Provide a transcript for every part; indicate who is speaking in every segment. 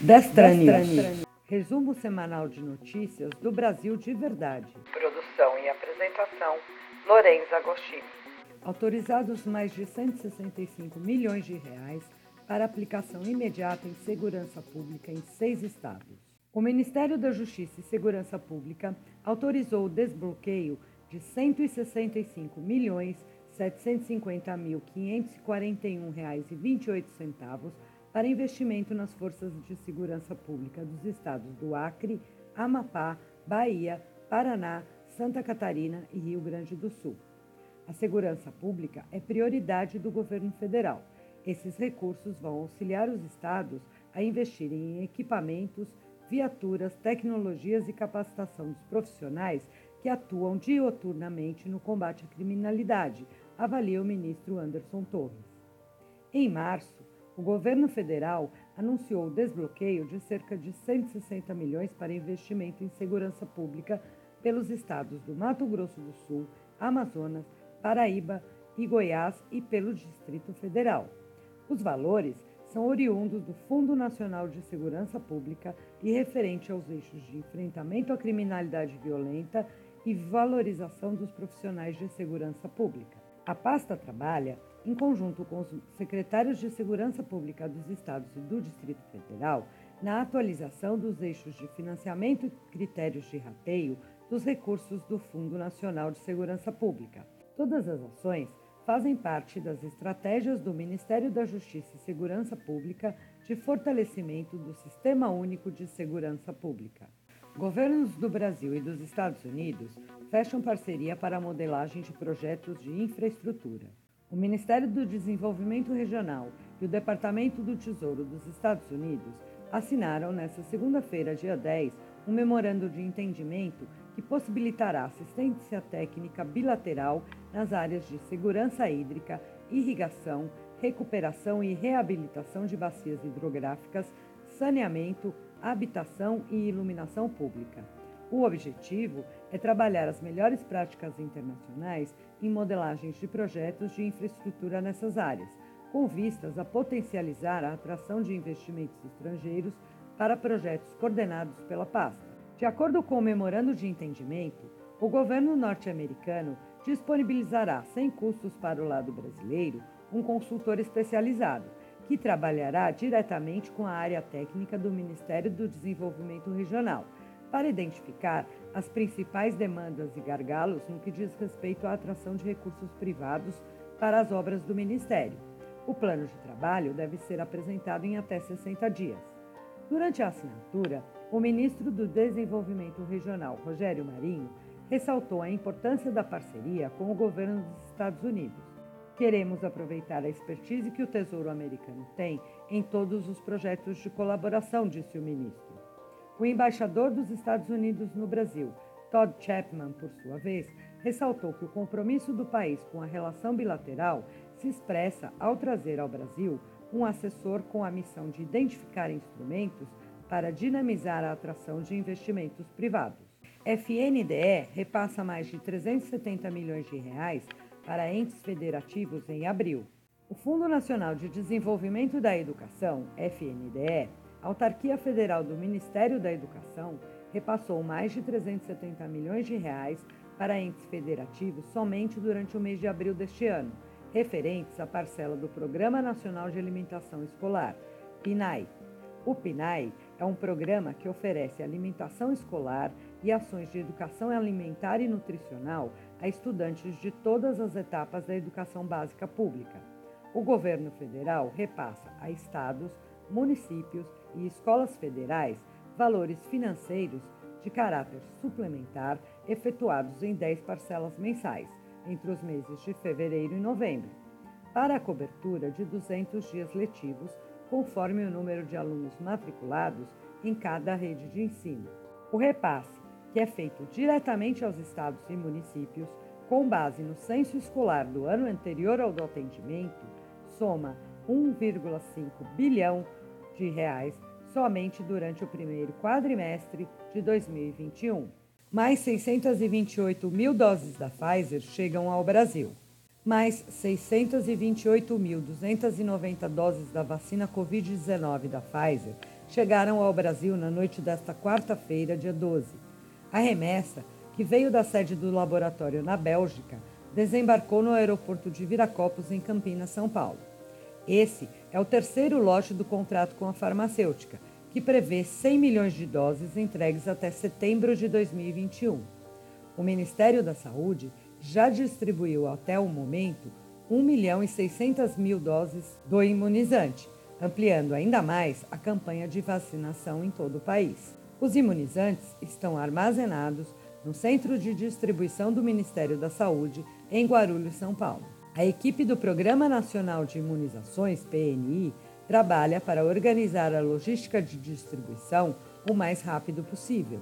Speaker 1: Destra News. Resumo semanal de notícias do Brasil de verdade.
Speaker 2: Produção e apresentação, Lorenza Agostini.
Speaker 1: Autorizados mais de 165 milhões de reais para aplicação imediata em segurança pública em seis estados. O Ministério da Justiça e Segurança Pública autorizou o desbloqueio de 165 milhões 750.541 reais e 28 centavos para investimento nas forças de segurança pública dos estados do Acre, Amapá, Bahia, Paraná, Santa Catarina e Rio Grande do Sul. A segurança pública é prioridade do governo federal. Esses recursos vão auxiliar os estados a investirem em equipamentos, viaturas, tecnologias e capacitação dos profissionais que atuam dioturnamente no combate à criminalidade, avalia o ministro Anderson Torres. Em março, o governo federal anunciou o desbloqueio de cerca de 160 milhões para investimento em segurança pública pelos estados do Mato Grosso do Sul, Amazonas, Paraíba e Goiás e pelo Distrito Federal. Os valores são oriundos do Fundo Nacional de Segurança Pública e referente aos eixos de enfrentamento à criminalidade violenta e valorização dos profissionais de segurança pública. A pasta trabalha em conjunto com os secretários de Segurança Pública dos Estados e do Distrito Federal, na atualização dos eixos de financiamento e critérios de rateio dos recursos do Fundo Nacional de Segurança Pública. Todas as ações fazem parte das estratégias do Ministério da Justiça e Segurança Pública de fortalecimento do Sistema Único de Segurança Pública. Governos do Brasil e dos Estados Unidos fecham parceria para a modelagem de projetos de infraestrutura. O Ministério do Desenvolvimento Regional e o Departamento do Tesouro dos Estados Unidos assinaram nesta segunda-feira, dia 10, um memorando de entendimento que possibilitará assistência técnica bilateral nas áreas de segurança hídrica, irrigação, recuperação e reabilitação de bacias hidrográficas, saneamento, habitação e iluminação pública. O objetivo é trabalhar as melhores práticas internacionais em modelagens de projetos de infraestrutura nessas áreas, com vistas a potencializar a atração de investimentos estrangeiros para projetos coordenados pela pasta. De acordo com o memorando de entendimento, o governo norte-americano disponibilizará, sem custos para o lado brasileiro, um consultor especializado, que trabalhará diretamente com a área técnica do Ministério do Desenvolvimento Regional para identificar as principais demandas e gargalos no que diz respeito à atração de recursos privados para as obras do Ministério. O plano de trabalho deve ser apresentado em até 60 dias. Durante a assinatura, o ministro do Desenvolvimento Regional, Rogério Marinho, ressaltou a importância da parceria com o governo dos Estados Unidos. Queremos aproveitar a expertise que o Tesouro Americano tem em todos os projetos de colaboração, disse o ministro. O embaixador dos Estados Unidos no Brasil, Todd Chapman, por sua vez, ressaltou que o compromisso do país com a relação bilateral se expressa ao trazer ao Brasil um assessor com a missão de identificar instrumentos para dinamizar a atração de investimentos privados. FNDE repassa mais de 370 milhões de reais para entes federativos em abril. O Fundo Nacional de Desenvolvimento da Educação, FNDE, a autarquia federal do Ministério da Educação repassou mais de 370 milhões de reais para entes federativos somente durante o mês de abril deste ano, referentes à parcela do Programa Nacional de Alimentação Escolar, PNAE. O PNAE é um programa que oferece alimentação escolar e ações de educação alimentar e nutricional a estudantes de todas as etapas da educação básica pública. O governo federal repassa a estados, municípios e escolas federais valores financeiros de caráter suplementar efetuados em 10 parcelas mensais, entre os meses de fevereiro e novembro, para a cobertura de 200 dias letivos, conforme o número de alunos matriculados em cada rede de ensino. O repasse, que é feito diretamente aos estados e municípios, com base no censo escolar do ano anterior ao do atendimento, soma 1,5 bilhão de reais somente durante o primeiro quadrimestre de 2021. Mais 628 mil doses da Pfizer chegam ao Brasil. Mais 628.290 doses da vacina Covid-19 da Pfizer chegaram ao Brasil na noite desta quarta-feira, dia 12. A remessa, que veio da sede do laboratório na Bélgica, desembarcou no aeroporto de Viracopos, em Campinas, São Paulo. Esse é o terceiro lote do contrato com a farmacêutica, que prevê 100 milhões de doses entregues até setembro de 2021. O Ministério da Saúde já distribuiu até o momento 1 milhão e 600 mil doses do imunizante, ampliando ainda mais a campanha de vacinação em todo o país. Os imunizantes estão armazenados no Centro de Distribuição do Ministério da Saúde, em Guarulhos, São Paulo. A equipe do Programa Nacional de Imunizações, PNI, trabalha para organizar a logística de distribuição o mais rápido possível.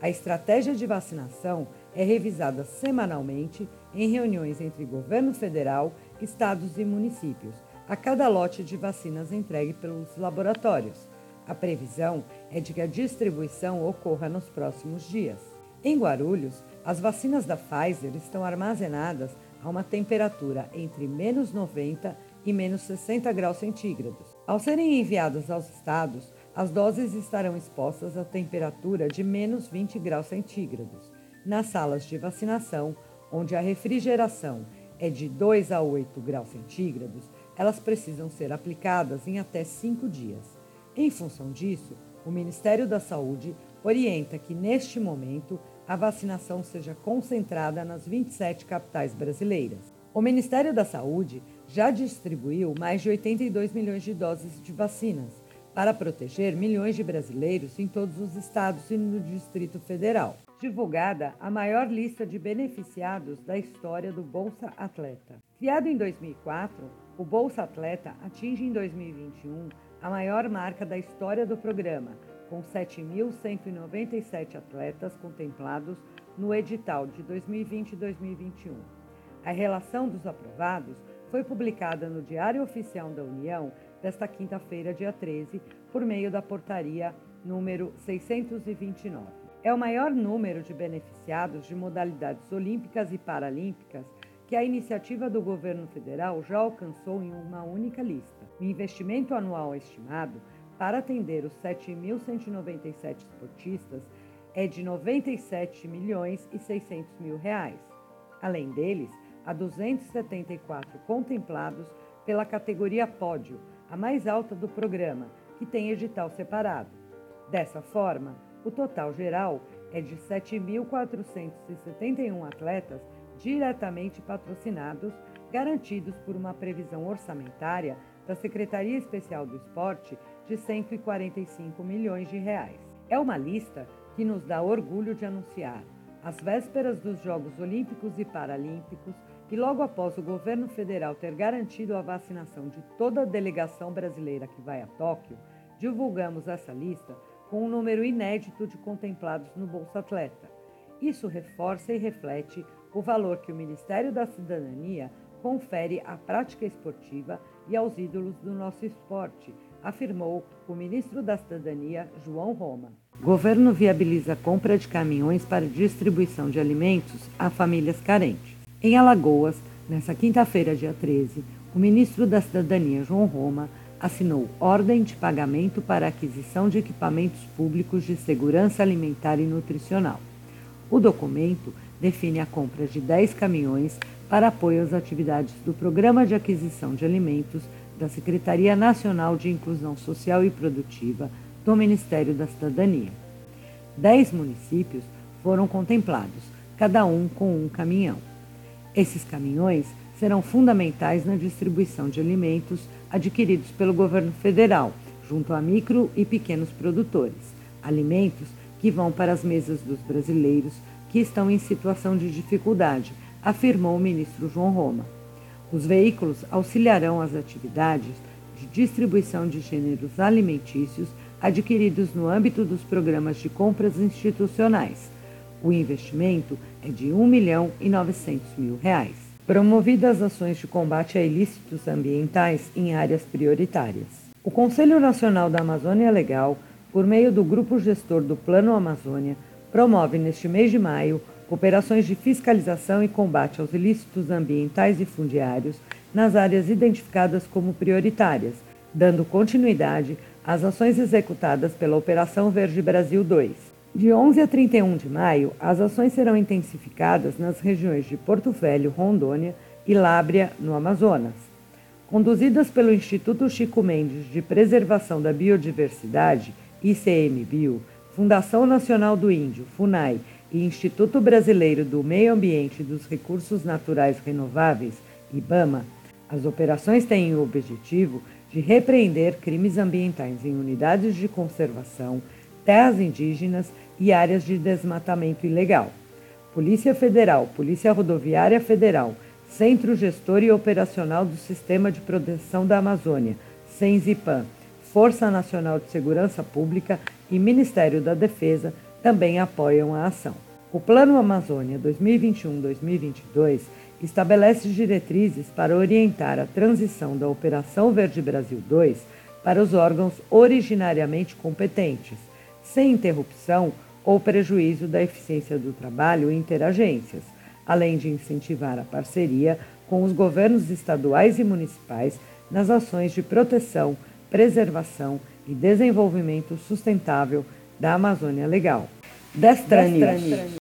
Speaker 1: A estratégia de vacinação é revisada semanalmente em reuniões entre governo federal, estados e municípios, a cada lote de vacinas entregue pelos laboratórios. A previsão é de que a distribuição ocorra nos próximos dias. Em Guarulhos, as vacinas da Pfizer estão armazenadas a uma temperatura entre menos 90 e menos 60 graus centígrados. Ao serem enviadas aos estados, as doses estarão expostas a temperatura de menos 20 graus centígrados nas salas de vacinação, onde a refrigeração é de 2 a 8 graus centígrados, elas precisam ser aplicadas em até 5 dias. Em função disso, o Ministério da Saúde orienta que, neste momento, a vacinação seja concentrada nas 27 capitais brasileiras. O Ministério da Saúde já distribuiu mais de 82 milhões de doses de vacinas para proteger milhões de brasileiros em todos os estados e no Distrito Federal divulgada a maior lista de beneficiados da história do Bolsa Atleta. Criado em 2004, o Bolsa Atleta atinge em 2021 a maior marca da história do programa, com 7.197 atletas contemplados no edital de 2020 e 2021. A relação dos aprovados foi publicada no Diário Oficial da União desta quinta-feira, dia 13, por meio da portaria número 629 é o maior número de beneficiados de modalidades olímpicas e paralímpicas que a iniciativa do governo federal já alcançou em uma única lista. O investimento anual estimado para atender os 7.197 esportistas é de 97 milhões e 600 mil reais. Além deles, há 274 contemplados pela categoria pódio, a mais alta do programa, que tem edital separado. Dessa forma, o total geral é de 7.471 atletas diretamente patrocinados, garantidos por uma previsão orçamentária da Secretaria Especial do Esporte de 145 milhões de reais. É uma lista que nos dá orgulho de anunciar. Às vésperas dos Jogos Olímpicos e Paralímpicos, e logo após o governo federal ter garantido a vacinação de toda a delegação brasileira que vai a Tóquio, divulgamos essa lista com um número inédito de contemplados no Bolsa Atleta. Isso reforça e reflete o valor que o Ministério da Cidadania confere à prática esportiva e aos ídolos do nosso esporte, afirmou o ministro da Cidadania, João Roma. Governo viabiliza a compra de caminhões para distribuição de alimentos a famílias carentes. Em Alagoas, nesta quinta-feira, dia 13, o ministro da Cidadania, João Roma, assinou ordem de pagamento para aquisição de equipamentos públicos de segurança alimentar e nutricional. O documento define a compra de 10 caminhões para apoio às atividades do Programa de Aquisição de Alimentos da Secretaria Nacional de Inclusão Social e Produtiva do Ministério da Cidadania. Dez municípios foram contemplados, cada um com um caminhão. Esses caminhões serão fundamentais na distribuição de alimentos adquiridos pelo governo federal, junto a micro e pequenos produtores, alimentos que vão para as mesas dos brasileiros que estão em situação de dificuldade, afirmou o ministro João Roma. Os veículos auxiliarão as atividades de distribuição de gêneros alimentícios adquiridos no âmbito dos programas de compras institucionais. O investimento é de 1 milhão e 900 mil reais promovidas ações de combate a ilícitos ambientais em áreas prioritárias. O Conselho Nacional da Amazônia Legal, por meio do Grupo Gestor do Plano Amazônia, promove neste mês de maio operações de fiscalização e combate aos ilícitos ambientais e fundiários nas áreas identificadas como prioritárias, dando continuidade as ações executadas pela Operação Verde Brasil 2. De 11 a 31 de maio, as ações serão intensificadas nas regiões de Porto Velho, Rondônia e Lábrea, no Amazonas. Conduzidas pelo Instituto Chico Mendes de Preservação da Biodiversidade, ICMBio, Fundação Nacional do Índio, FUNAI, e Instituto Brasileiro do Meio Ambiente e dos Recursos Naturais Renováveis, IBAMA, as operações têm o objetivo de repreender crimes ambientais em unidades de conservação, terras indígenas e áreas de desmatamento ilegal. Polícia Federal, Polícia Rodoviária Federal, Centro Gestor e Operacional do Sistema de Proteção da Amazônia, SENZIPAM, Força Nacional de Segurança Pública e Ministério da Defesa também apoiam a ação. O Plano Amazônia 2021-2022 estabelece diretrizes para orientar a transição da Operação Verde Brasil 2 para os órgãos originariamente competentes, sem interrupção ou prejuízo da eficiência do trabalho interagências, além de incentivar a parceria com os governos estaduais e municipais nas ações de proteção, preservação e desenvolvimento sustentável da Amazônia Legal. Destrani.